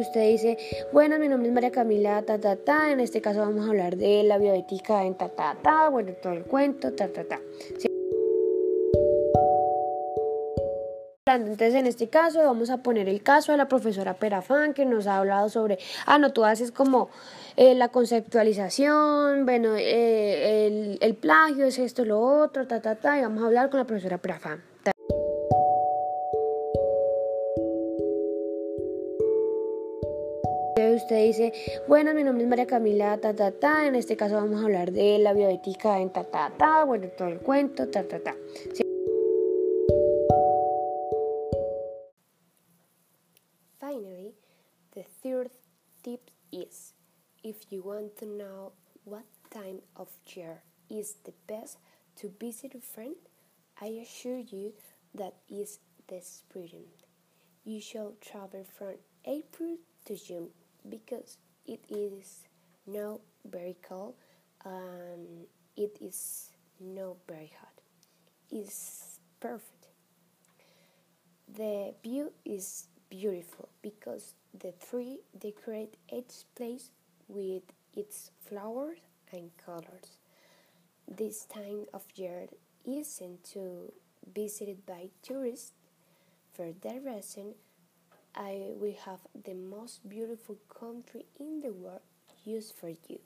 usted dice, bueno, mi nombre es María Camila, ta, ta, ta, en este caso vamos a hablar de la bioética en ta, ta, ta, bueno, todo el cuento, ta, ta, ta. Entonces, en este caso, vamos a poner el caso de la profesora Perafán, que nos ha hablado sobre, ah, no, tú haces como eh, la conceptualización, bueno, eh, el, el, plagio es esto, lo otro, ta, ta, ta, y vamos a hablar con la profesora Perafán. Usted dice, bueno, mi nombre es María Camila, ta, ta, ta, en este caso vamos a hablar de la bioética en ta, ta, ta, bueno, todo el cuento, ta, ta, ta. ¿Sí? Finally, the third tip is if you want to know what time of year is the best to visit a friend, I assure you that is the spring. You should travel from April to June because it is not very cold and it is not very hot. It's perfect. The view is beautiful because the tree decorate each place with its flowers and colors. This time of year isn't to visited by tourists. For that reason, I will have the most beautiful country in the world used for you.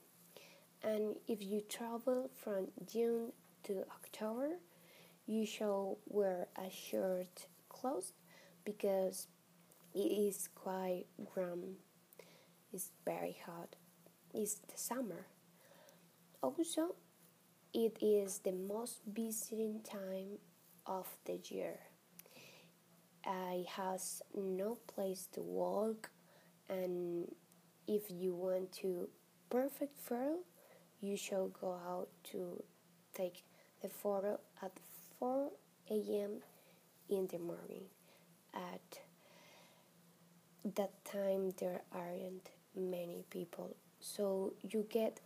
And if you travel from June to October, you shall wear a short clothes because it is quite warm. It's very hot. It's the summer. Also, it is the most visiting time of the year. I has no place to walk and if you want to perfect photo you should go out to take the photo at 4 a.m. in the morning at that time there aren't many people so you get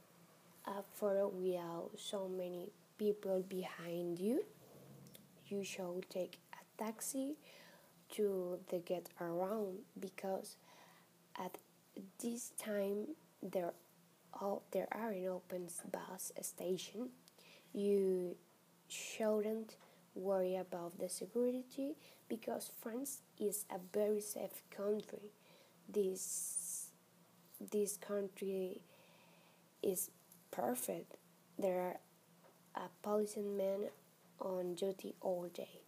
a photo without so many people behind you you should take a taxi to the get around because at this time there oh, there are an open bus station. You shouldn't worry about the security because France is a very safe country. This this country is perfect. There are a policeman on duty all day